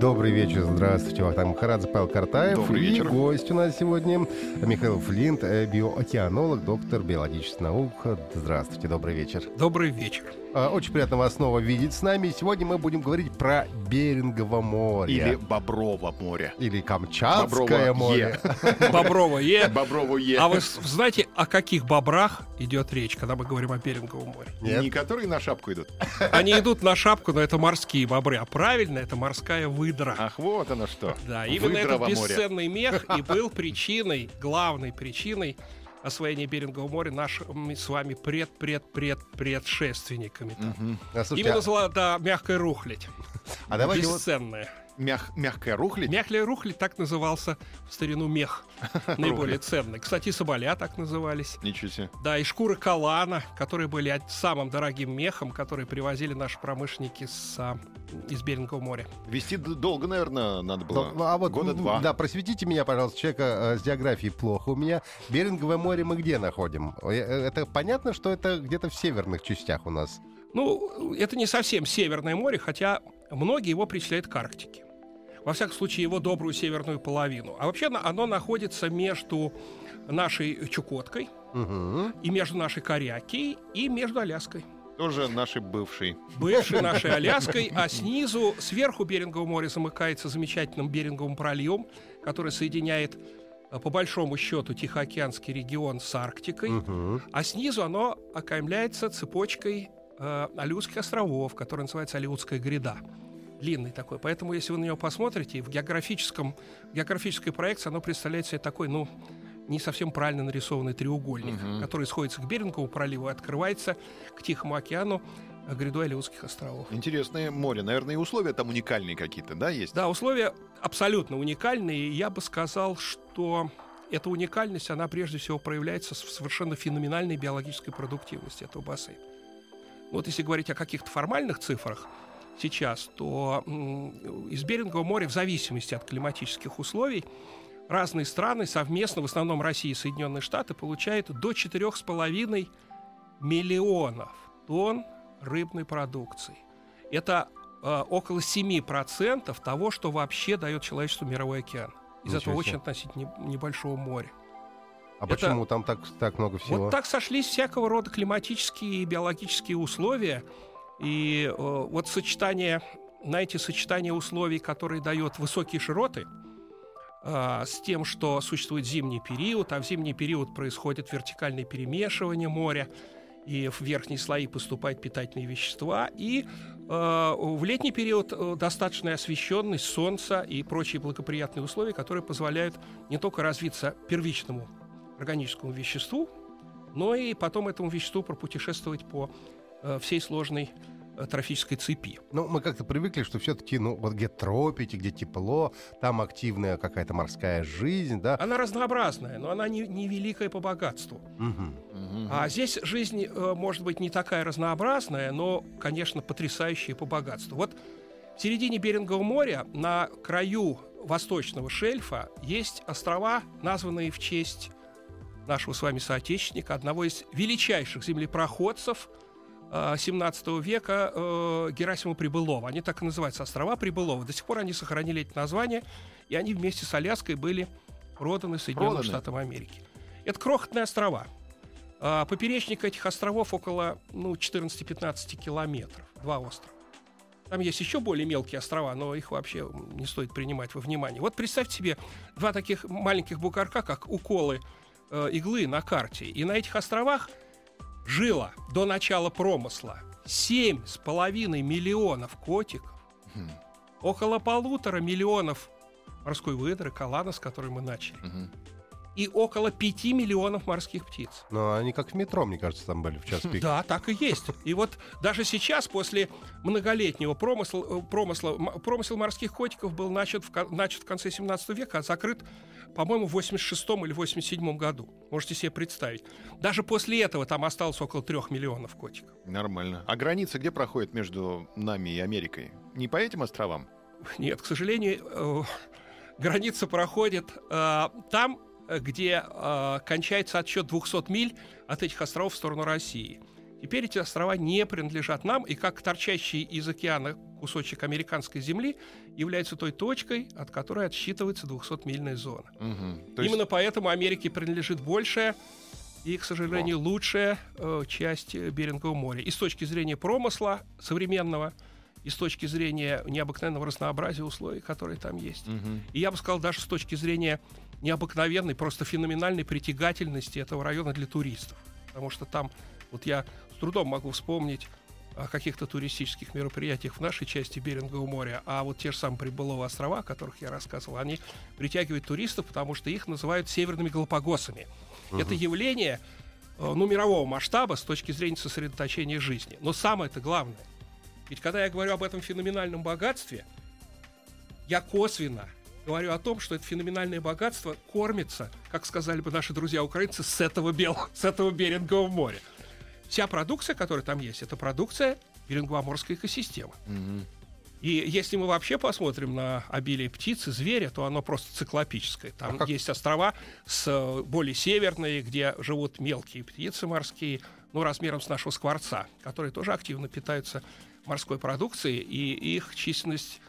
Добрый вечер, здравствуйте. Вахтанг Махарадзе, Павел Картаев. Добрый и вечер. гость у нас сегодня Михаил Флинт, э, биоокеанолог, доктор биологических наук. Здравствуйте, добрый вечер. Добрый вечер. А, Очень приятно вас снова видеть с нами. Сегодня мы будем говорить про Берингово море. Или Боброво море. Или Камчатское Боброво море. Боброво Е. Боброво Е. А вы знаете, о каких бобрах идет речь, когда мы говорим о Беринговом море? Нет? Не которые на шапку идут. Они идут на шапку, но это морские бобры, а правильно это морская выдра. Ах, вот оно что. Да, именно этот Выдрово море. бесценный мех и был причиной, главной причиной освоения Берингового моря нашими с вами пред-пред-пред-предшественниками. Мгм. А, слушайте, Именно а- зла, да, мягкая рухлядь. а давайте вот Бесценная. Мяг- Мягкая рухлядь. Мягкая рухлядь так назывался в старину мех. Наиболее ценный. Кстати, соболя так назывались. Ничего себе. Да, и шкуры калана, которые были самым дорогим мехом, которые привозили наши промышленники с, а, из Берингового моря. Вести долго, наверное, надо было. Ну, а вот, Года два. Да, просветите меня, пожалуйста, человека э, с географией плохо. У меня Беринговое море мы где находим? Э, э, Это понятно, что это где-то в северных частях у нас. Ну, это не совсем Северное море, хотя многие его причисляют к Арктике. Во всяком случае, его добрую северную половину. А вообще оно находится между нашей Чукоткой Мгм. и между нашей Корякией и между Аляской. Тоже наши бывшие. бывшей нашей Аляской, а снизу, сверху Берингового моря замыкается замечательным Беринговым проливом, который соединяет, э, по большому счету, Тихоокеанский регион с Арктикой, Мгм. а снизу оно окаймляется цепочкой э, Алиутских островов, которая называется Алиутская гряда. Длинный такой. Поэтому, если вы на него посмотрите, в географическом, в географической проекции оно представляет себе такой, ну, не совсем правильно нарисованный треугольник, Мгм. который сходится к Беринговому проливу и открывается к Тихому океану э, грядой Алиутских островов. Интересное море. Наверное, и условия там уникальные какие-то, да, есть? Да, условия абсолютно уникальные. Я бы сказал, что эта уникальность, она прежде всего проявляется в совершенно феноменальной биологической продуктивности этого бассейна. Вот если говорить о каких-то формальных цифрах сейчас, то из Берингового моря в зависимости от климатических условий разные страны совместно, в основном Россия и Соединенные Штаты, получают до 4,5 миллионов тонн рыбной продукции. Это э, около 7% того, что вообще дает человечеству мировой океан. Из Ничего этого себе. очень относительно не- небольшого моря. А Это- почему там так, так много всего? Вот так сошлись всякого рода климатические и биологические условия. И э, вот сочетание, знаете, сочетание условий, которые дает высокие широты, э, с тем, что существует зимний период, а в зимний период происходит вертикальное перемешивание моря, и в верхние слои поступают питательные вещества, и э, в летний период э, достаточная освещенность солнца и прочие благоприятные условия, которые позволяют не только развиться первичному органическому веществу, но и потом этому веществу пропутешествовать по всей сложной э, трофической цепи. Ну, мы как-то привыкли, что все-таки, ну, вот где тропики, где тепло, там активная какая-то морская жизнь, да. Она разнообразная, но она не, не великая по богатству. Мгм. А здесь жизнь э, может быть не такая разнообразная, но, конечно, потрясающая по богатству. Вот в середине Берингового моря, на краю восточного шельфа, есть острова, названные в честь нашего с вами соотечественника, одного из величайших землепроходцев э, 17 века э, Герасима Прибылова. Они так и называются, острова Прибылова. До сих пор они сохранили эти названия, и они вместе с Аляской были проданы Соединенным Проданы? Штатам Америки. Это крохотные острова. А, Поперечник этих островов около ну, 14-15 километров. Два острова. Там есть еще более мелкие острова, но их вообще не стоит принимать во внимание. Вот представьте себе два таких маленьких бугорка, как уколы э, иглы на карте. И на этих островах жило до начала промысла 7,5 миллионов котиков, Мгм. около полутора миллионов морской выдры, калана, с которой мы начали. Мгм. И около 5 миллионов морских птиц. Но они как в метро, мне кажется, там были в час пик. Да, так и есть. И вот даже сейчас, после многолетнего промысла, э, промысла промысел морских котиков был начат в, начат в конце 17 века, а закрыт, по-моему, в 86 или 87 году. Можете себе представить. Даже после этого там осталось около 3 миллионов котиков. Нормально. А граница где проходит между нами и Америкой? Не по этим островам? Нет, к сожалению, э, граница проходит э, там, где э, кончается отсчет 200 миль от этих островов в сторону России. Теперь эти острова не принадлежат нам, и как торчащий из океана кусочек американской земли является той точкой, от которой отсчитывается 200-мильная зона. То есть- Именно поэтому Америке принадлежит большая и, к сожалению, лучшая э, часть э, Берингового моря. И с точки зрения промысла современного, и с точки зрения необыкновенного разнообразия условий, которые там есть. Мгм. И я бы сказал, даже с точки зрения необыкновенной, просто феноменальной притягательности этого района для туристов. Потому что там, вот я с трудом могу вспомнить о каких-то туристических мероприятиях в нашей части Берингового моря, а вот те же самые Прибыловые острова, о которых я рассказывал, они притягивают туристов, потому что их называют северными Галапагосами. Это явление э, ну, мирового масштаба с точки зрения сосредоточения жизни. Но самое это главное. Ведь когда я говорю об этом феноменальном богатстве, я косвенно говорю о том, что это феноменальное богатство кормится, как сказали бы наши друзья украинцы, с этого белого, с этого Берингового моря. Вся продукция, которая там есть, это продукция Берингово-морской экосистемы. Мгм. И если мы вообще посмотрим на обилие птиц и зверя, то оно просто циклопическое. Там А как- есть острова с э, более северные, где живут мелкие птицы морские, ну, размером с нашего скворца, которые тоже активно питаются морской продукцией, и их численность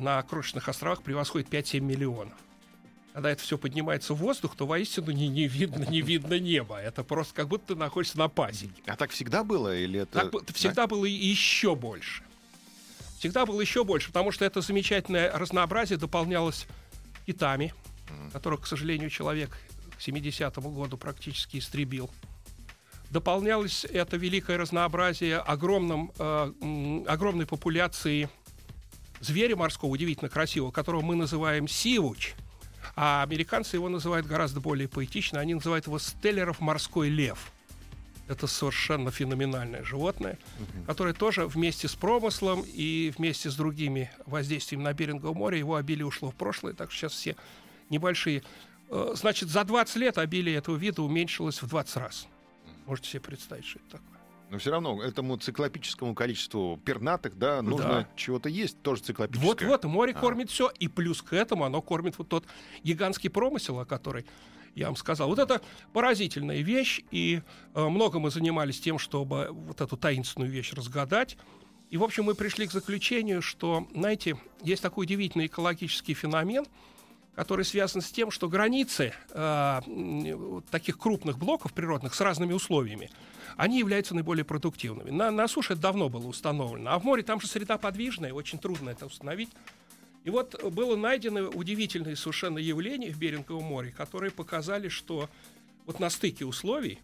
на крошечных островах превосходит 5-7 миллионов. Когда это все поднимается в воздух, то воистину не, не видно, не видно неба. Это просто как будто ты находишься на пасеке. А так всегда было или это... Так всегда было еще больше. Всегда было еще больше, потому что это замечательное разнообразие дополнялось китами, которых, к сожалению, человек к 70-му году практически истребил. Дополнялось это великое разнообразие огромным, э, огромной популяцией зверя морского, удивительно красивого, которого мы называем сивуч, а американцы его называют гораздо более поэтично, они называют его стеллеров морской лев. Это совершенно феноменальное животное, которое тоже вместе с промыслом и вместе с другими воздействиями на Беринговое море его обилие ушло в прошлое, так что сейчас все небольшие. Э, Значит, за 20 лет обилие этого вида уменьшилось в 20 раз. Можете себе представить, что это такое. Но все равно этому циклопическому количеству пернатых, да, нужно Да. чего-то есть, тоже циклопическое. Вот-вот, море А. кормит все, и плюс к этому оно кормит вот тот гигантский промысел, о который я вам сказал. Вот это поразительная вещь, и э, много мы занимались тем, чтобы вот эту таинственную вещь разгадать. И, в общем, мы пришли к заключению, что, знаете, есть такой удивительный экологический феномен, который связан с тем, что границы э, таких крупных блоков природных с разными условиями, они являются наиболее продуктивными. На, на суше это давно было установлено, а в море там же среда подвижная, очень трудно это установить. И вот было найдено удивительные совершенно явления в Беринговом море, которые показали, что вот на стыке условий,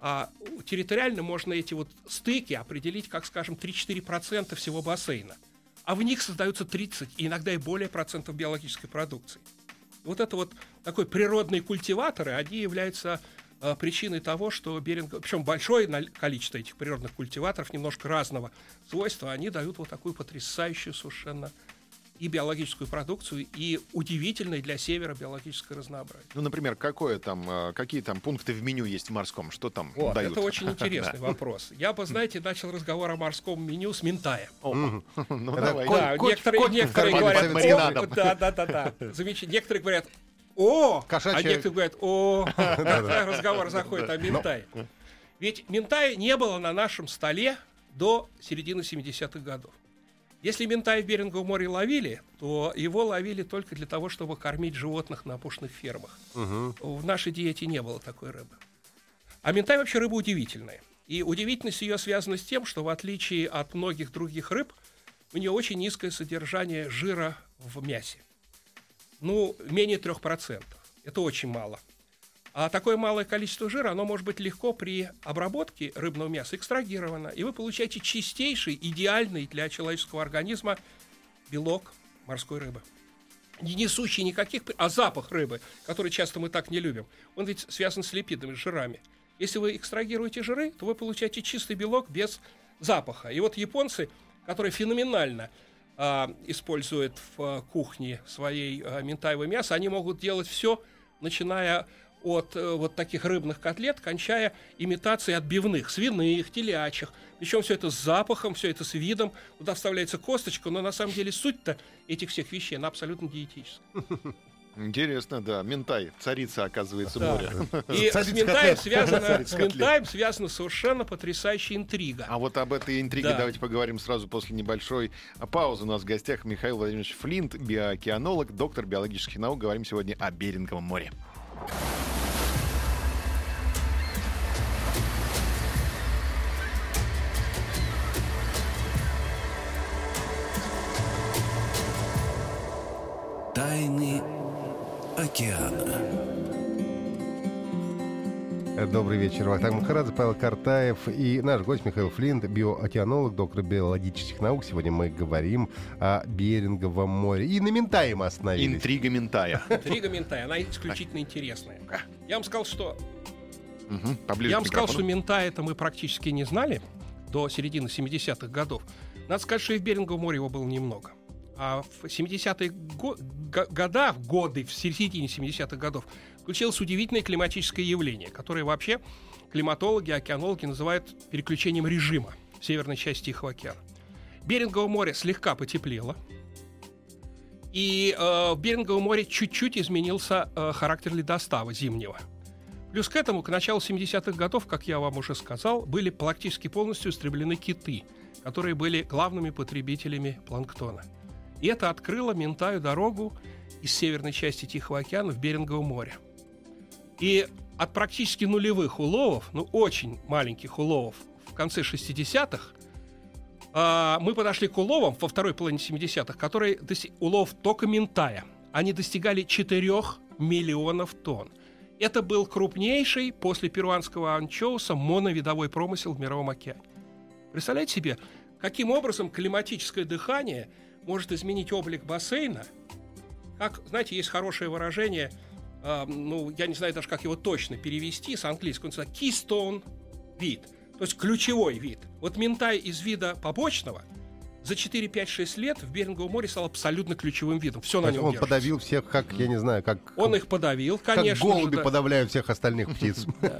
а территориально можно эти вот стыки определить, как, скажем, 3-4% всего бассейна. А в них создаются 30, и иногда и более процентов биологической продукции. Вот это вот такой природные культиваторы, они являются э, причиной того, что Беринг, причем большое количество этих природных культиваторов, немножко разного свойства, они дают вот такую потрясающую совершенно и биологическую продукцию, и удивительное для севера биологическое разнообразие. Ну, например, какое там, э, какие там пункты в меню есть в морском? Что там Вот, дают? это очень интересный вопрос. Я бы, знаете, начал разговор о морском меню с ментая. Ну, Да, некоторые, говорят, да, да, да, да. Замечательно. Некоторые говорят, о, а Кошачья- некоторые говорят, о, разговор заходит о ментай. Ведь ментай не было на нашем столе до середины 70-х годов. Если ментай в Беринговом море ловили, то его ловили только для того, чтобы кормить животных на опушных фермах. Мгм. В нашей диете не было такой рыбы. А ментай вообще рыба удивительная. И удивительность ее связана с тем, что в отличие от многих других рыб, у нее очень низкое содержание жира в мясе. Ну, менее 3%. Это очень мало. А такое малое количество жира, оно может быть легко при обработке рыбного мяса экстрагировано. И вы получаете чистейший, идеальный для человеческого организма белок морской рыбы. не несущий никаких, а запах рыбы, который часто мы так не любим, он ведь связан с липидами, с жирами. Если вы экстрагируете жиры, то вы получаете чистый белок без запаха. И вот японцы, которые феноменально а, используют в а, кухне своей а, ментаевое мясо, они могут делать все, начиная от э, вот таких рыбных котлет, кончая имитацией отбивных, свиных, телячьих. Причем все это с запахом, все это с видом. Туда вставляется косточка, но на самом деле суть-то этих всех вещей, она абсолютно диетическая. Интересно, да. Ментай, царица, оказывается, Да. моря. И с Царица ментаем котлет. связана, с ментаем связана совершенно потрясающая интрига. А вот об этой интриге Да. давайте поговорим сразу после небольшой паузы. У нас в гостях Михаил Владимирович Флинт, биоокеанолог, доктор биологических наук. Говорим сегодня о Беринговом море. Океана. Добрый вечер. Вахтанг Махарадзе, Павел Картаев и наш гость Михаил Флинт, биоокеанолог, доктор биологических наук. Сегодня мы говорим о Беринговом море. И на Ментай мы остановились. Интрига Ментая. Интрига ментай, она исключительно интересная. Я вам сказал, что Поближе Я вам сказал, что микрофону. мента это мы практически не знали до середины 70-х годов. Надо сказать, что и в Беринговом море его было немного. А в 70-е го- го- года, в годы, в середине 70-х годов, включилось удивительное климатическое явление, которое вообще климатологи, океанологи называют переключением режима в северной части Тихого океана. Беринговое море слегка потеплело, и э, в Беринговом море чуть-чуть изменился э, характер ледостава зимнего. Плюс к этому, к началу 70-х годов, как я вам уже сказал, были практически полностью истреблены киты, которые были главными потребителями планктона. И это открыло Ментаю дорогу из северной части Тихого океана в Берингово море. И от практически нулевых уловов, ну очень маленьких уловов в конце 60-х, а, мы подошли к уловам во второй половине 70-х, которые доси- улов только ментая. Они достигали 4 миллионов тонн. Это был крупнейший после перуанского анчоуса моновидовой промысел в Мировом океане. Представляете себе, каким образом климатическое дыхание может изменить облик бассейна? Как, знаете, есть хорошее выражение, а, ну, я не знаю даже, как его точно перевести с английского, называется keystone вид, то есть ключевой вид. Вот ментай из вида побочного за 4, 5, 6 лет в Беринговом море стал абсолютно ключевым видом. Все на нем он держится. подавил всех, как, я не знаю, как, Он их подавил, как конечно голуби же, да. подавляют всех остальных птиц.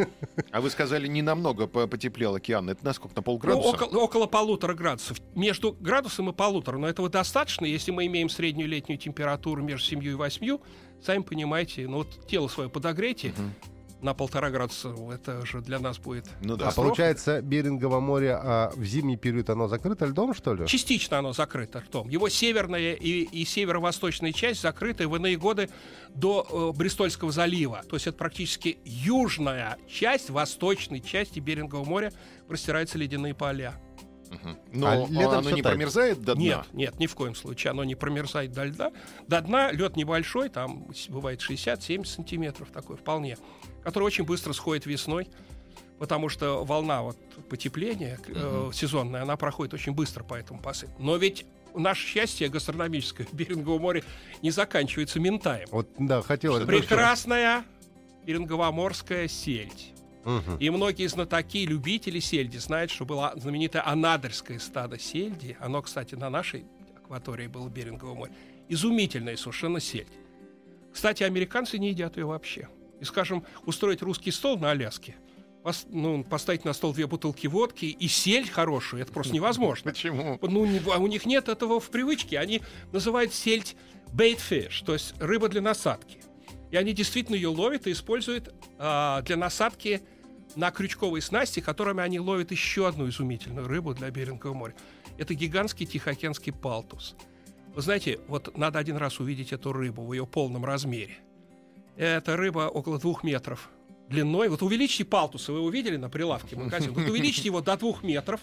А вы сказали, не намного по- потеплел океан. Это насколько? На Ну, полградуса? около, около полутора градусов. Между градусом и полутора. Но этого достаточно, если мы имеем среднюю летнюю температуру между 7 и 8. Сами понимаете, ну вот тело свое подогрейте на полтора градуса. Это же для нас будет Ну да. А получается, Берингово море а в зимний период оно закрыто льдом, что ли? Частично оно закрыто ртом. Его северная и, и северо-восточная часть закрыты в иные годы до э, Бристольского залива. То есть это практически южная часть, восточной части Берингового моря простираются ледяные поля. Мгм. Но А летом оно не так? промерзает до дна? Нет, нет, ни в коем случае. Оно не промерзает до льда. До дна лед небольшой, там бывает 60-70 сантиметров такой вполне, который очень быстро сходит весной, потому что волна вот потепления э, сезонная, она проходит очень быстро по этому бассейну. Но ведь наше счастье гастрономическое в Беринговом море не заканчивается ментаем. Вот, да, хотелось бы. Прекрасная беринговоморская сельдь. Мгм. И многие знатоки, любители сельди знают, что было знаменитое анадырское стадо сельди. Оно, кстати, на нашей акватории было Беринговое море. Изумительная совершенно сельдь. Кстати, американцы не едят ее вообще. И, скажем, устроить русский стол на Аляске, пос- ну, поставить на стол две бутылки водки и сельдь хорошую, это просто невозможно. Почему? Ну, а у них нет этого в привычке. Они называют сельдь fish, то есть рыба для насадки. И они действительно ее ловят и используют а, для насадки на крючковые снасти, которыми они ловят еще одну изумительную рыбу для Берингового моря. Это гигантский тихоокеанский палтус. Вы знаете, вот надо один раз увидеть эту рыбу в ее полном размере. Эта рыба около двух метров длиной. Вот увеличьте палтуса, вы увидели на прилавке в магазине? Вот увеличьте его до двух метров,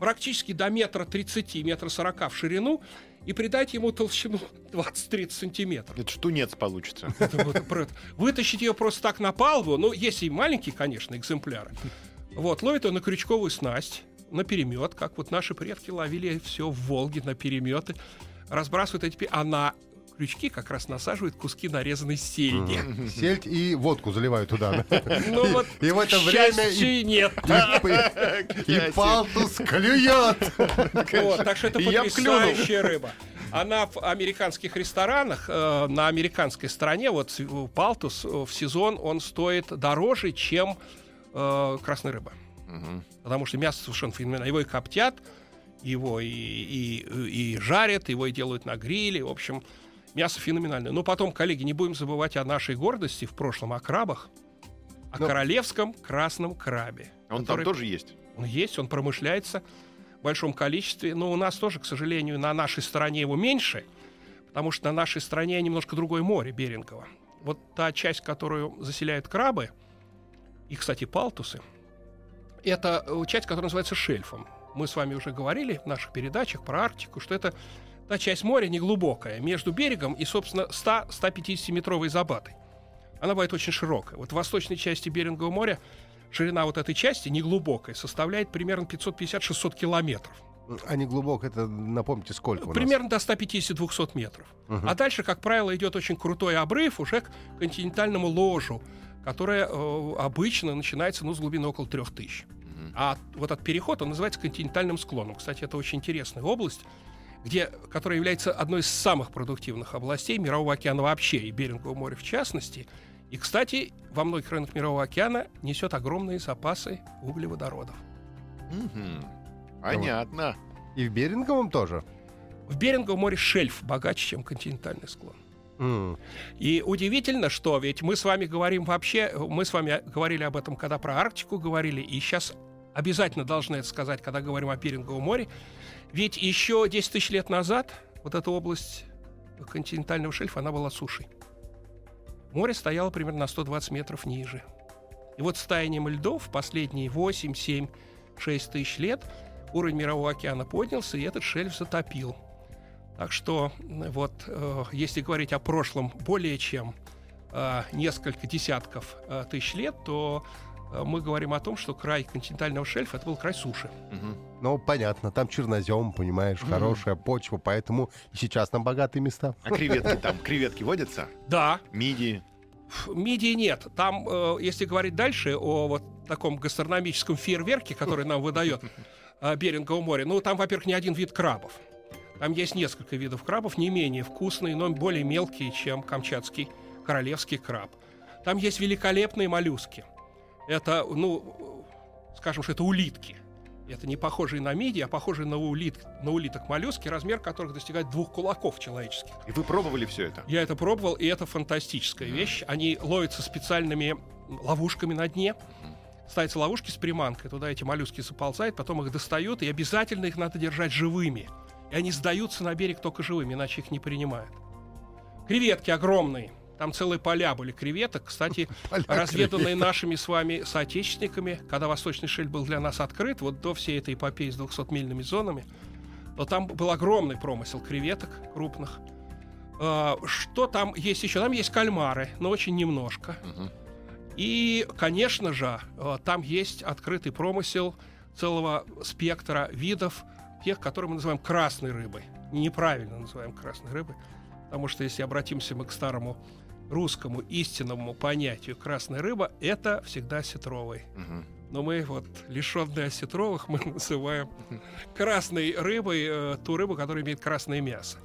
практически до метра тридцати, метра сорока в ширину, и придайте ему толщину 20-30 сантиметров. Это штунец получится. Это Вытащить ее просто так на палубу, ну, есть и маленькие, конечно, экземпляры. Вот, ловит он на крючковую снасть, на перемет, как вот наши предки ловили все в Волге на переметы, разбрасывают эти... пе- А на крючки как раз насаживают куски нарезанной сельди. Сельдь и водку заливают туда. Ну вот, И в это время и- нет. И, палтус клюет. Так что это потрясающая рыба. Она в американских ресторанах, э, на американской стороне, вот палтус э, в сезон, он стоит дороже, чем э, красная рыба. Мгм. Потому что мясо совершенно феноменальное. Его и коптят, его и, и, и жарят, его и делают на гриле. В общем, мясо феноменальное. Но потом, коллеги, не будем забывать о нашей гордости в прошлом, о крабах. О Ну. королевском красном крабе. Он там который- тоже есть. Он есть, он промышляется в большом количестве. Но у нас тоже, к сожалению, на нашей стороне его меньше, потому что на нашей стороне немножко другое море Берингово. Вот та часть, которую заселяют крабы, и, кстати, палтусы, это э, часть, которая называется шельфом. Мы с вами уже говорили в наших передачах про Арктику, что это та часть моря неглубокая, между берегом и, собственно, 100-150-метровой забатой. Она бывает очень широкая. Вот в восточной части Берингового моря ширина вот этой части, неглубокая, составляет примерно 550-600 километров. А не глубоко, это напомните, сколько? Примерно до 150-200 метров. Мгм. А дальше, как правило, идет очень крутой обрыв уже к континентальному ложу, которое э, обычно начинается ну, с глубины около 3000. А вот этот переход, он называется континентальным склоном. Кстати, это очень интересная область, где, которая является одной из самых продуктивных областей Мирового океана вообще, и Берингового моря в частности. И, кстати, во многих районах Мирового океана несет огромные запасы углеводородов. Мгм. Понятно. И в Беринговом тоже? В Беринговом море шельф богаче, чем континентальный склон. М. И удивительно, что ведь мы с вами говорим вообще, мы с вами говорили об этом, когда про Арктику говорили, и сейчас обязательно должны это сказать, когда говорим о Беринговом море. Ведь еще 10 тысяч лет назад вот эта область континентального шельфа, она была сушей. Море стояло примерно на 120 метров ниже. И вот с таянием льдов последние 8, 7, 6 тысяч лет уровень мирового океана поднялся, и этот шельф затопил. Так что вот э, если говорить о прошлом более чем э, несколько десятков э, тысяч лет, то мы говорим о том, что край континентального шельфа это был край суши. Ну, понятно, там чернозем, понимаешь, хорошая почва, поэтому и сейчас там богатые места. А креветки там? Креветки водятся? Да, Мидии? мидии нет. Там, э, если говорить дальше о вот таком гастрономическом фейерверке, который нам выдает э, Берингово море, ну там, во-первых, не один вид крабов. Там есть несколько видов крабов, не менее вкусные, но более мелкие, чем камчатский королевский краб. Там есть великолепные моллюски. Это, ну, скажем, что это улитки. Это не похожие на мидии, а похожие на, улит, на улиток моллюски, размер которых достигает двух кулаков человеческих. И вы пробовали все это? Я это пробовал, и это фантастическая вещь. Они ловятся специальными ловушками на дне. Ставятся ловушки с приманкой, туда эти моллюски заползают, потом их достают, и обязательно их надо держать живыми. И они сдаются на берег только живыми, иначе их не принимают. Креветки огромные. Там целые поля были креветок. Кстати, Поля разведанные нашими с вами соотечественниками, когда Восточный шельф был для нас открыт, вот до всей этой эпопеи с 200-мильными зонами, то там был огромный промысел креветок крупных. А, Что там есть еще? Там есть кальмары, но очень немножко. Мгм. И, конечно же, э, там есть открытый промысел целого спектра видов, тех, которые мы называем красной рыбой. Неправильно называем красной рыбой, потому что если обратимся мы к старому русскому истинному понятию красная рыба, это всегда сетровой. Мгм. Но мы вот лишенные осетровых мы называем красной рыбой э, ту рыбу, которая имеет красное мясо.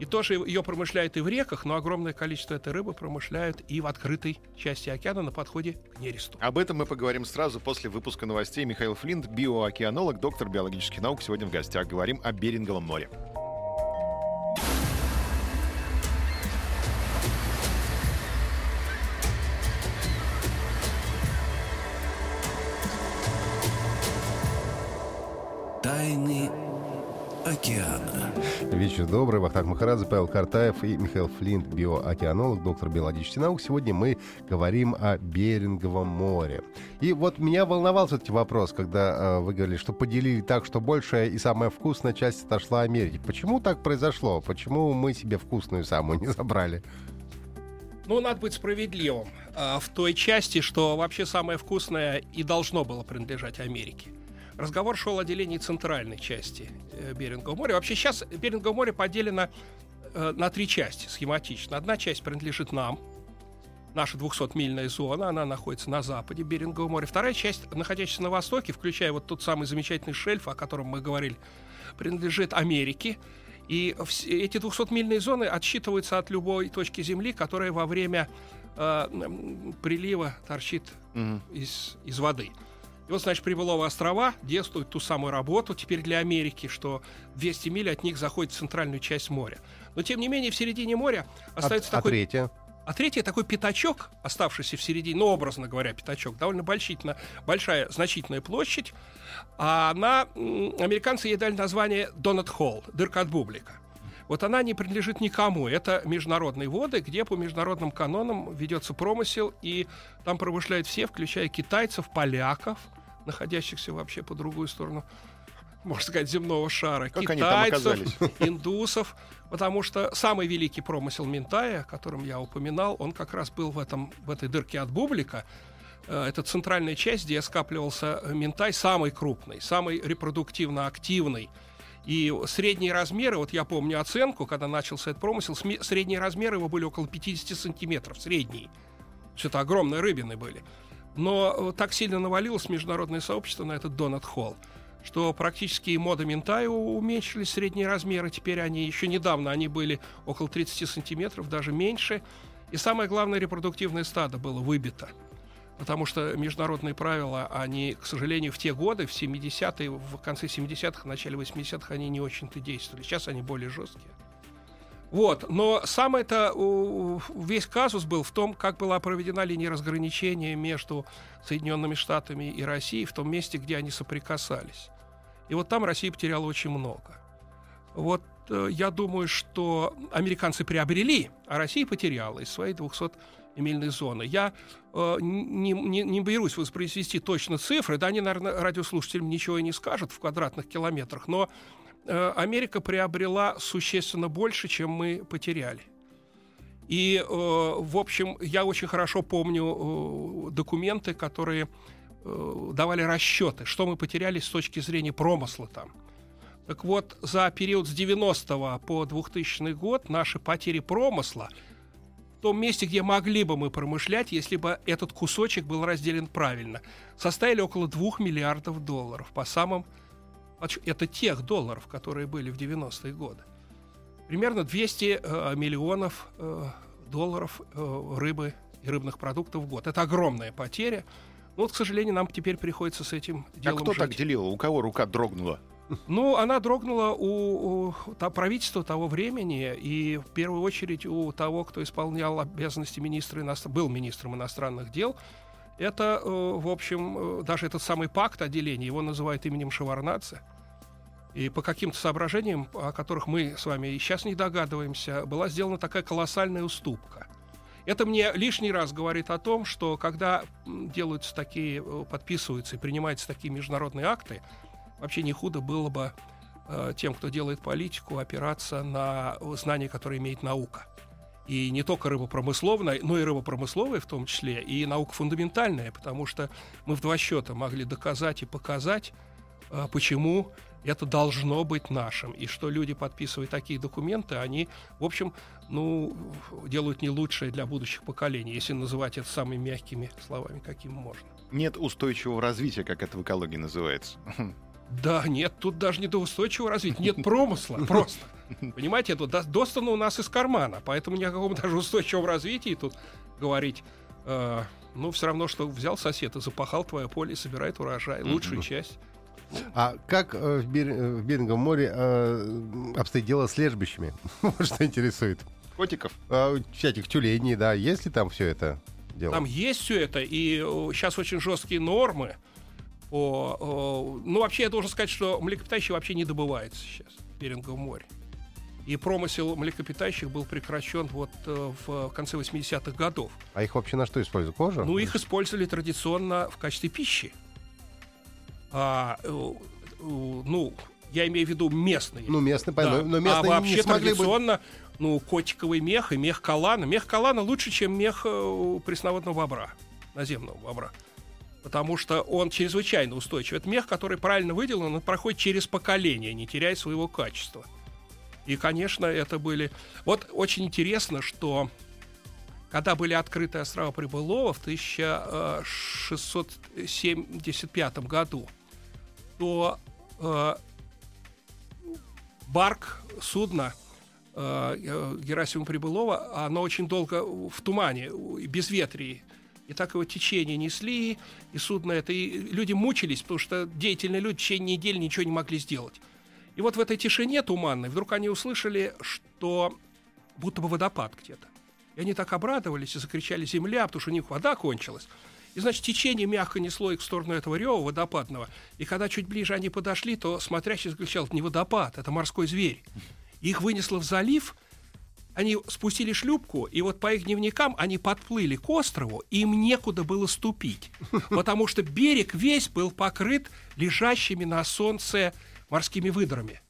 И тоже ее промышляют и в реках, но огромное количество этой рыбы промышляют и в открытой части океана на подходе к нересту. Об этом мы поговорим сразу после выпуска новостей. Михаил Флинт, биоокеанолог, доктор биологических наук, сегодня в гостях. Говорим о Беринговом море. Добрый. Вахтанг Махарадзе, Павел Картаев и Михаил Флинт, биоокеанолог, доктор биологических наук. Сегодня мы говорим о Беринговом море. И вот меня волновал все-таки вопрос, когда э, вы говорили, что поделили так, что большая и самая вкусная часть отошла Америке. Почему так произошло? Почему мы себе вкусную самую не забрали? Ну, надо быть справедливым а, в той части, что вообще самое вкусное и должно было принадлежать Америке. Разговор шел о делении центральной части э, Берингового моря. Вообще сейчас Беринговое море поделено э, на три части схематично. Одна часть принадлежит нам, наша 200-мильная зона, она находится на западе Берингового моря. Вторая часть, находящаяся на востоке, включая вот тот самый замечательный шельф, о котором мы говорили, принадлежит Америке. И эти 200-мильные зоны отсчитываются от любой точки Земли, которая во время э, прилива торчит угу. из, из воды. И вот, значит, Прибыловые острова действуют ту самую работу теперь для Америки, что 200 миль от них заходит в центральную часть моря. Но, тем не менее, в середине моря остается а, такой... А третья? А третий такой пятачок, оставшийся в середине, ну, образно говоря, пятачок, довольно большительно, большая, значительная площадь. А она, американцы ей дали название Донат Холл, дырка от бублика. Вот она не принадлежит никому. Это международные воды, где по международным канонам ведется промысел, и там промышляют все, включая китайцев, поляков, находящихся вообще по другую сторону можно сказать, земного шара. Как китайцев, индусов. Потому что самый великий промысел Ментая, о котором я упоминал, он как раз был в, этом, в этой дырке от бублика. Э, это центральная часть, где скапливался Ментай, самый крупный, самый репродуктивно активный. И средние размеры, вот я помню оценку, когда начался этот промысел, средние размеры его были около 50 сантиметров, средние. Все это огромные рыбины были. Но так сильно навалилось международное сообщество на этот Донат Холл что практически мода Ментаю уменьшились средние размеры. Теперь они еще недавно они были около 30 сантиметров, даже меньше. И самое главное, репродуктивное стадо было выбито. Потому что международные правила, они, к сожалению, в те годы, в 70-е, в конце 70-х, начале 80-х, они не очень-то действовали. Сейчас они более жесткие. Вот. Но самое это весь казус был в том, как была проведена линия разграничения между Соединенными Штатами и Россией в том месте, где они соприкасались. И вот там Россия потеряла очень много. Вот э, я думаю, что американцы приобрели, а Россия потеряла из своей 200 мильной зоны. Я э, не, не, не берусь воспроизвести точно цифры, да, они, наверное, радиослушателям ничего и не скажут в квадратных километрах, но Америка приобрела существенно больше, чем мы потеряли. И, э, в общем, я очень хорошо помню э, документы, которые давали расчеты, что мы потеряли с точки зрения промысла там. Так вот, за период с 90 по 2000 год наши потери промысла в том месте, где могли бы мы промышлять, если бы этот кусочек был разделен правильно, составили около 2 миллиардов долларов по самым это тех долларов, которые были в 90-е годы. Примерно 200 э, миллионов э, долларов э, рыбы и рыбных продуктов в год. Это огромная потеря. Но вот, к сожалению, нам теперь приходится с этим делом А кто жить. так делил? У кого рука дрогнула? Ну, она дрогнула у, у та, правительства того времени, и в первую очередь у того, кто исполнял обязанности министра иностр... был министром иностранных дел, это, э, в общем, э, даже этот самый пакт о делении, его называют именем Шеварнаца. И по каким-то соображениям, о которых мы с вами и сейчас не догадываемся, была сделана такая колоссальная уступка. Это мне лишний раз говорит о том, что когда делаются такие, э, подписываются и принимаются такие международные акты, вообще не худо было бы тем, кто делает политику, опираться на знания, которые имеет наука и не только рыбопромысловная, но и рыбопромысловая в том числе, и наука фундаментальная, потому что мы в два счета могли доказать и показать, а, почему это должно быть нашим. И что люди, подписывая такие документы, они, в общем, ну, делают не лучшее для будущих поколений, если называть это самыми мягкими словами, каким можно. Нет устойчивого развития, как это в экологии называется. Да, нет, тут даже не до устойчивого развития, нет промысла просто. Понимаете, это достано у нас из кармана, поэтому ни о каком даже устойчивом развитии тут говорить, э, ну, все равно, что взял сосед и запахал твое поле и собирает урожай, лучшую часть. А как э, в, Бер... Э, в Беринговом море э, обстоит дело с лежбищами? что интересует. Котиков? А, всяких тюленей, да. Есть ли там все это дело? Там есть все это, и сейчас очень жесткие нормы. О, о, ну, вообще, я должен сказать, что млекопитающие вообще не добывается сейчас в Беринговом море. И промысел млекопитающих был прекращен вот э, в конце 80-х годов. А их вообще на что используют? Кожу? Ну, их использовали традиционно в качестве пищи. А, э, э, ну, я имею в виду местные. Ну, местные, да. но местные а вообще не традиционно, быть... ну, котиковый мех и мех калана. Мех калана лучше, чем мех пресноводного бобра, наземного бобра потому что он чрезвычайно устойчив. Это мех, который правильно выделан, он проходит через поколение, не теряя своего качества. И, конечно, это были... Вот очень интересно, что когда были открыты острова Прибылова в 1675 году, то э, барк, судно э, Герасима Прибылова, оно очень долго в тумане, без ветрии. И так его течение несли, и судно это, и люди мучились, потому что деятельные люди в течение недели ничего не могли сделать. И вот в этой тишине туманной вдруг они услышали, что будто бы водопад где-то. И они так обрадовались и закричали «Земля!», потому что у них вода кончилась. И, значит, течение мягко несло их в сторону этого рева водопадного. И когда чуть ближе они подошли, то смотрящий закричал «Это не водопад, это морской зверь». Их вынесло в залив, они спустили шлюпку, и вот по их дневникам они подплыли к острову, и им некуда было ступить, потому что берег весь был покрыт лежащими на солнце морскими выдрами.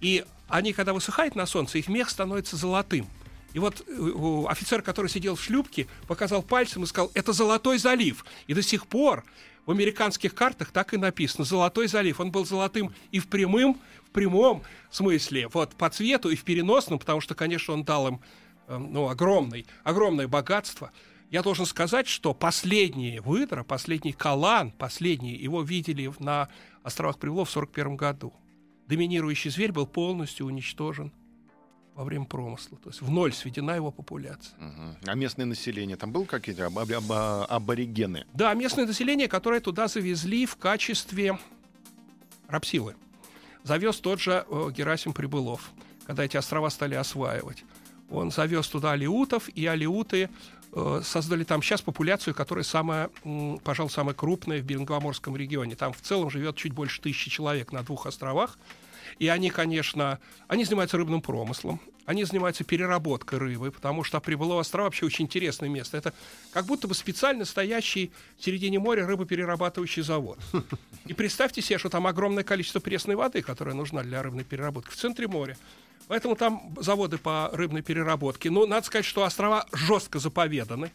И они, когда высыхают на солнце, их мех становится золотым. И вот э, офицер, который сидел в шлюпке, показал пальцем и сказал, это Золотой залив. И до сих пор в американских картах так и написано Золотой залив. Он был золотым и в прямом, в прямом смысле, вот по цвету и в переносном, потому что, конечно, он дал им э, ну, огромный, огромное богатство. Я должен сказать, что последние выдра, последний калан, последний, его видели на островах Привлов в 1941 году. Доминирующий зверь был полностью уничтожен во время промысла. То есть в ноль сведена его популяция. Угу. А местное население там было какие-то аб- аб- аборигены? Да, местное население, которое туда завезли в качестве рабсилы. Завез тот же э, Герасим Прибылов, когда эти острова стали осваивать. Он завез туда алиутов, и алиуты э, создали там сейчас популяцию, которая самая, м, пожалуй, самая крупная в Берингоморском регионе. Там в целом живет чуть больше тысячи человек на двух островах. И они, конечно, они занимаются рыбным промыслом, они занимаются переработкой рыбы, потому что Прибылово острова вообще очень интересное место. Это как будто бы специально стоящий в середине моря рыбоперерабатывающий завод. И представьте себе, что там огромное количество пресной воды, которая нужна для рыбной переработки в центре моря. Поэтому там заводы по рыбной переработке. Но надо сказать, что острова жестко заповеданы.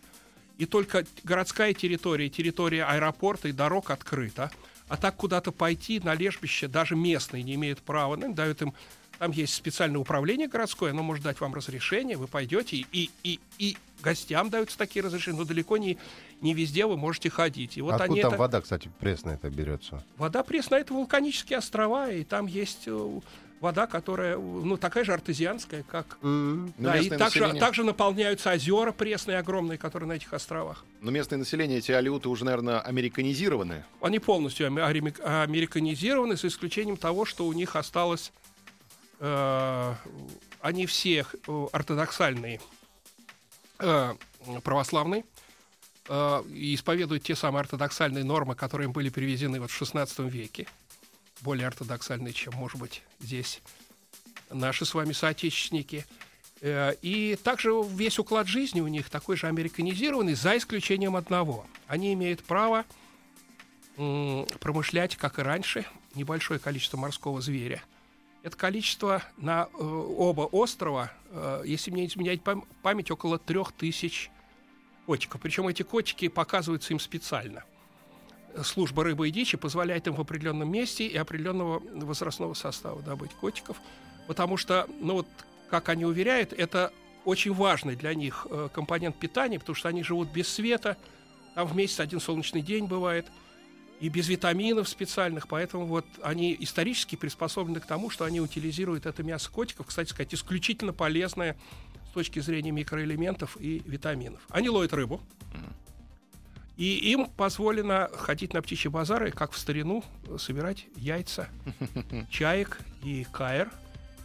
И только городская территория, территория аэропорта и дорог открыта. А так куда-то пойти на лежбище даже местные не имеют права. Ну, дают им там есть специальное управление городское, оно может дать вам разрешение, вы пойдете, и, и, и, гостям даются такие разрешения, но далеко не, не везде вы можете ходить. И вот Откуда они там это... вода, кстати, пресная это берется? Вода пресная, это вулканические острова, и там есть э, вода, которая, ну, такая же артезианская, как... Но да, и также, население- также наполняются озера пресные, огромные, которые на этих островах. Но местное население, эти алиуты уже, наверное, американизированы. Они полностью американизированы, за исключением того, что у них осталось... э, они все э, ортодоксальные э, православные э, и исповедуют те самые ортодоксальные нормы, которые им были привезены вот в XVI веке. Более ортодоксальные, чем, может быть, здесь наши с вами соотечественники. Э, И также весь уклад жизни у них такой же американизированный, за исключением одного. Они имеют право промышлять, как и раньше, небольшое количество морского зверя. Это количество на э, оба острова, э, если мне не изменяет пам- память, около трех тысяч котиков. Причем эти котики показываются им специально. Служба рыбы и дичи позволяет им в определенном месте и определенного возрастного состава добыть котиков, потому что, ну вот, как они уверяют, это очень важный для них э, компонент питания, потому что они живут без света, там в месяц один солнечный день бывает, и без витаминов специальных, поэтому вот они исторически приспособлены к тому, что они утилизируют это мясо котиков, кстати сказать, исключительно полезное с точки зрения микроэлементов и витаминов. Они ловят рыбу, и им позволено ходить на птичьи базары, как в старину, собирать яйца чаек и каэр.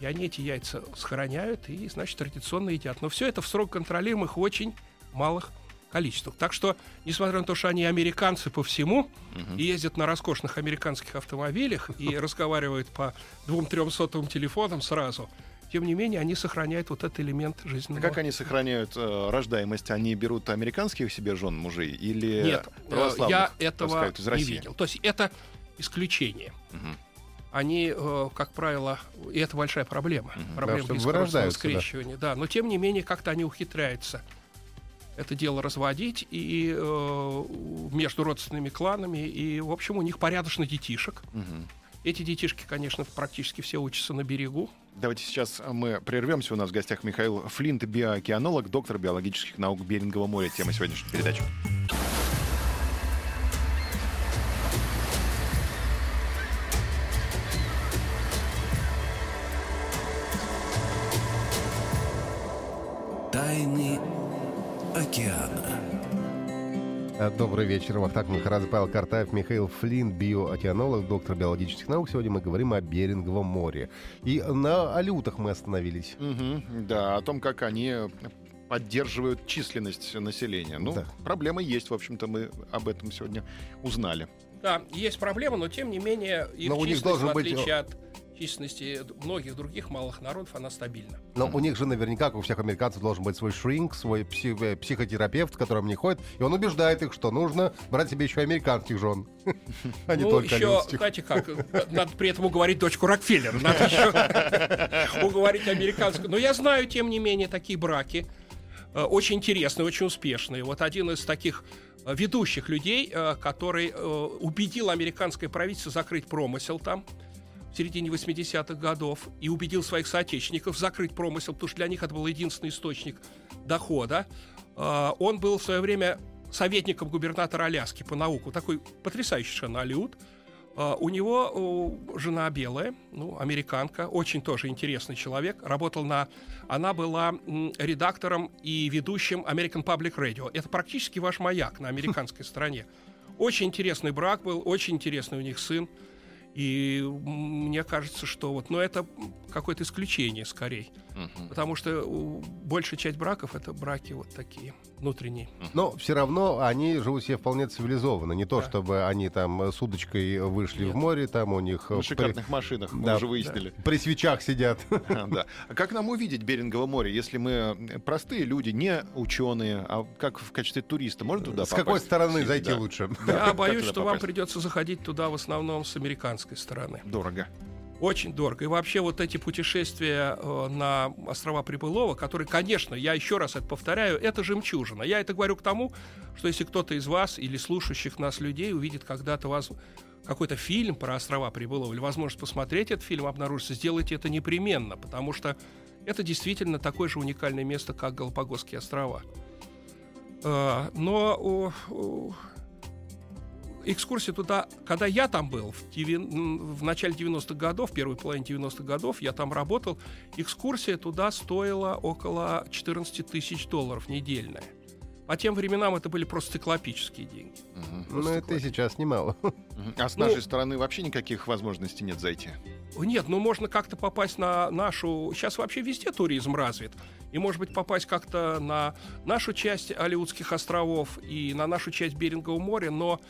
И они эти яйца сохраняют и, значит, традиционно едят. Но все это в срок контролируемых очень малых количествах. Так что, несмотря на то, что они американцы по всему, и ездят на роскошных американских автомобилях, и разговаривают по двум-трем сотовым телефонам сразу, тем не менее, они сохраняют вот этот элемент А жизненного. как они сохраняют э, рождаемость? Они берут американских себе жен мужей или Нет, э, православных, я этого сказать, из не России? видел. То есть это исключение. Мгм. Они, э, как правило, и это большая проблема, проблема Да, близкого вырождаются, да. скрещивания. Да. но тем не менее как-то они ухитряются это дело разводить и э, между родственными кланами и, в общем, у них порядочно детишек. Мгм. Эти детишки, конечно, практически все учатся на берегу. Давайте сейчас мы прервемся. У нас в гостях Михаил Флинт, биоокеанолог, доктор биологических наук Берингового моря. Тема сегодняшней передачи. Тайны океана. Э, Добрый вечер. Вахтанг Махарадзе, Павел Картаев, Михаил Флинн, биоокеанолог, доктор биологических наук. Сегодня мы говорим о Беринговом море. И на алютах мы остановились. Мгм, да, о том, как они поддерживают численность населения. Ну, Да. проблемы есть, в общем-то, мы об этом сегодня узнали. Да, есть проблема, но тем не менее их Но у них численность, должен в быть, отличие от численности многих других малых народов, она стабильна. Но у них же наверняка, как у всех американцев, должен быть свой шринк, свой пси- э, психотерапевт, к которому они ходят. И он убеждает их, что нужно брать себе еще американских жен, а не ну, только еще, знаете как, надо при этом уговорить дочку Рокфеллера. Надо еще уговорить американскую. Но я знаю, тем не менее, такие браки. э, Очень интересные, очень успешные. Вот один из таких э, ведущих людей, который убедил американское правительство закрыть промысел там в середине 80-х годов и убедил своих соотечественников закрыть промысел, потому что для них это был единственный источник дохода. Э, Он был в свое время советником губернатора Аляски по науку. Такой потрясающий совершенно алиут. А, У него жена белая, ну, американка, очень тоже интересный человек. Работал на... Она была редактором и ведущим American Public Radio. Это практически ваш маяк на американской стороне. Очень интересный брак был, очень интересный у них сын. И мне кажется, что вот, но это какое-то исключение скорее. Потому что большая часть браков это браки вот такие внутренние. Но все равно они живут себе вполне цивилизованно. Не то, Да. чтобы они там э, с удочкой вышли Нет. в море, там у них... э, На при- шикарных машинах, мы да, уже выяснили. При свечах сидят. А, Да. А как нам увидеть Берингово море, если мы э, простые люди, не ученые, а как в качестве туриста? Можно туда С какой попасть? стороны Да. зайти лучше? Да, Я как боюсь, что вам придется заходить туда в основном с американской стороны. Дорого. Очень дорого. И вообще вот эти путешествия э, на острова Прибылова, которые, конечно, я еще раз это повторяю, это жемчужина. Я это говорю к тому, что если кто-то из вас или слушающих нас людей увидит когда-то вас какой-то фильм про острова Прибылова или возможность посмотреть этот фильм обнаружится, сделайте это непременно, потому что это действительно такое же уникальное место, как Галапагосские острова. Э, Но экскурсия туда, когда я там был, в, девян- м, в начале 90-х годов, в первой половине 90-х годов, я там работал, экскурсия туда стоила около 14 тысяч долларов недельная. По тем временам это были просто циклопические деньги. Ну, это и сейчас немало. Мгм. А с Ну- нашей стороны вообще никаких возможностей нет зайти. Нет, ну можно как-то попасть на нашу... Сейчас вообще везде туризм развит. И, может быть, попасть как-то на нашу часть Алиутских островов и на нашу часть Берингового моря, но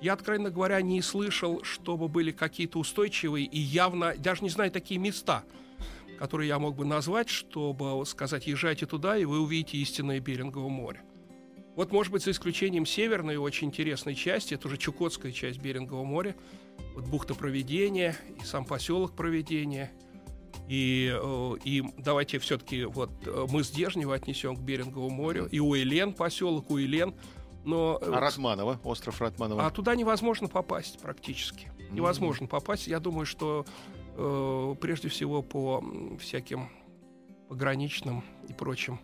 я, откровенно говоря, не слышал, чтобы были какие-то устойчивые и явно, даже не знаю такие места, которые я мог бы назвать, чтобы сказать, езжайте туда, и вы увидите истинное Берингово море. Вот, может быть, за исключением северной очень интересной части, это уже Чукотская часть Берингового моря, вот бухта Проведения и сам поселок Проведения. И, э, и давайте все-таки вот э, мы с Дежнева отнесем к Беринговому морю. И Уэлен, поселок Уэлен. Но, э, А Ратманово, остров Ратманово. а туда невозможно попасть практически. Невозможно попасть. Я думаю, что э, прежде всего по всяким пограничным и прочим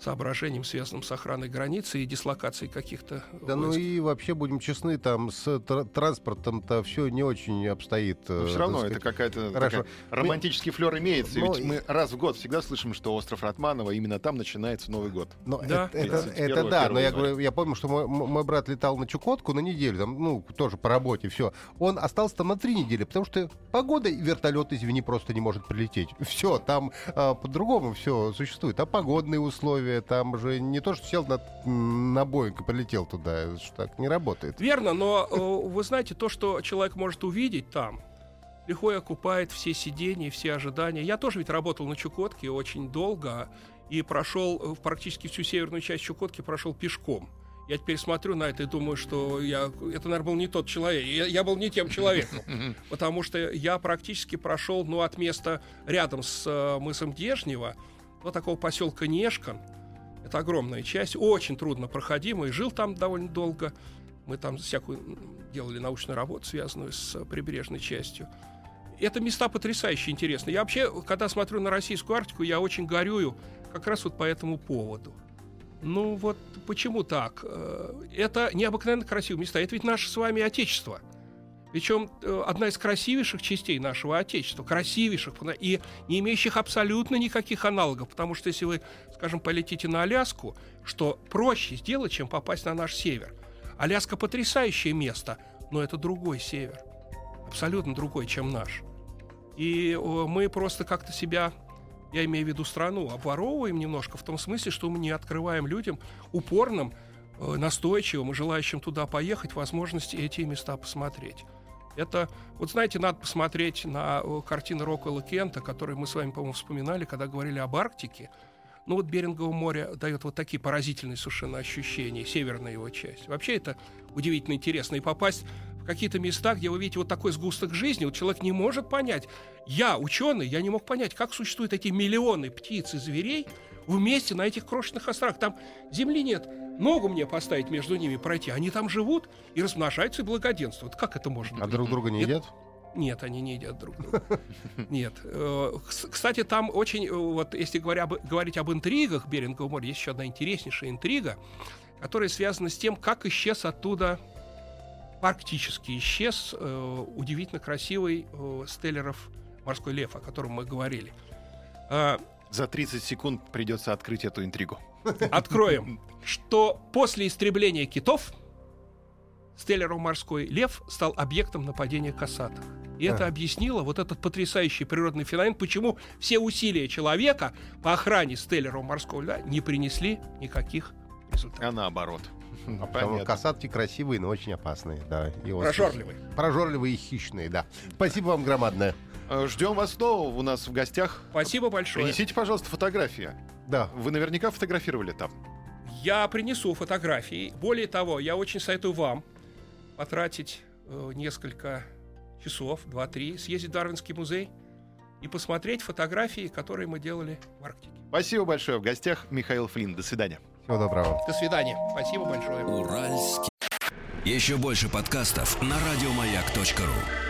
соображениям, связанным с охраной границы и дислокацией каких-то Да ну войск. и вообще, будем честны, там с тр- транспортом-то все не очень обстоит. Но э, все равно так это сказать. какая-то такая романтический флер имеется. Ну, Ведь и- мы раз в год всегда слышим, что остров Ратманово, именно там начинается Новый год. Но Да. это, это, 31 это да, но я, говорю, я помню, что мой, мой брат летал на Чукотку на неделю, там, ну, тоже по работе, все. Он остался там на три недели, потому что погода, и вертолет, извини, просто не может прилететь. Все, там а, по-другому все существует. А погодные условия, там же не то, что сел на, на Боинг и полетел туда, это так не работает. Верно, но э, вы знаете, то, что человек может увидеть там, легко и окупает все сидения, все ожидания. Я тоже ведь работал на Чукотке очень долго и прошел э, практически всю северную часть Чукотки прошел пешком. Я теперь смотрю на это и думаю, что я, это, наверное, был не тот человек. Я, я был не тем человеком. Потому что я практически прошел, ну, от места рядом с э, мысом Дежнева до такого поселка Нешкан. Это огромная часть, очень трудно проходимая. Жил там довольно долго. Мы там всякую делали научную работу, связанную с прибрежной частью. Это места потрясающе интересные. Я вообще, когда смотрю на российскую Арктику, я очень горюю как раз вот по этому поводу. Ну вот почему так? Э, это необыкновенно красивые места. Это ведь наше с вами Отечество. Причем э, одна из красивейших частей нашего Отечества, красивейших и не имеющих абсолютно никаких аналогов, потому что если вы, скажем, полетите на Аляску, что проще сделать, чем попасть на наш север. Аляска потрясающее место, но это другой север, абсолютно другой, чем наш. И мы просто как-то себя я имею в виду страну, обворовываем немножко в том смысле, что мы не открываем людям упорным, э, настойчивым и желающим туда поехать возможности эти места посмотреть. Это, вот знаете, надо посмотреть на э, картины Роквелла Кента, которые мы с вами, по-моему, вспоминали, когда говорили об Арктике. Ну вот Берингово море дает вот такие поразительные совершенно ощущения, северная его часть. Вообще это удивительно интересно. И попасть какие-то места, где вы видите вот такой сгусток жизни, вот человек не может понять. Я, ученый, я не мог понять, как существуют эти миллионы птиц и зверей вместе на этих крошечных островах. Там земли нет. Ногу мне поставить между ними пройти. Они там живут и размножаются и благоденствуют. Как это можно? А быть? друг друга не едят? Нет, они не едят друг друга. Нет. Э, кстати, там очень, э, вот если говоря, говорить об интригах Берингового моря, есть еще одна интереснейшая интрига, которая связана с тем, как исчез оттуда практически исчез э, удивительно красивый э, Стеллеров морской лев, о котором мы говорили. За 30 секунд придется открыть эту интригу. Откроем, что после истребления китов Стеллеров морской лев стал объектом нападения касаток. И это объяснило вот этот потрясающий природный феномен, почему все усилия человека по охране Стеллеров морского льва не принесли никаких результатов. А наоборот. А Потому касатки красивые, но очень опасные. Да, и Прожорливые. Прожорливые и хищные, да. Спасибо вам громадное. Ждем вас снова у нас в гостях. Спасибо большое. Принесите, пожалуйста, фотографии. Да. Вы наверняка фотографировали там. Я принесу фотографии. Более того, я очень советую вам потратить э, несколько часов, два-три, съездить в Дарвинский музей и посмотреть фотографии, которые мы делали в Арктике. Спасибо большое. В гостях Михаил Флинн. До свидания. Всего доброго. До свидания. Спасибо большое. Уральский. Еще больше подкастов на радиомаяк.ру.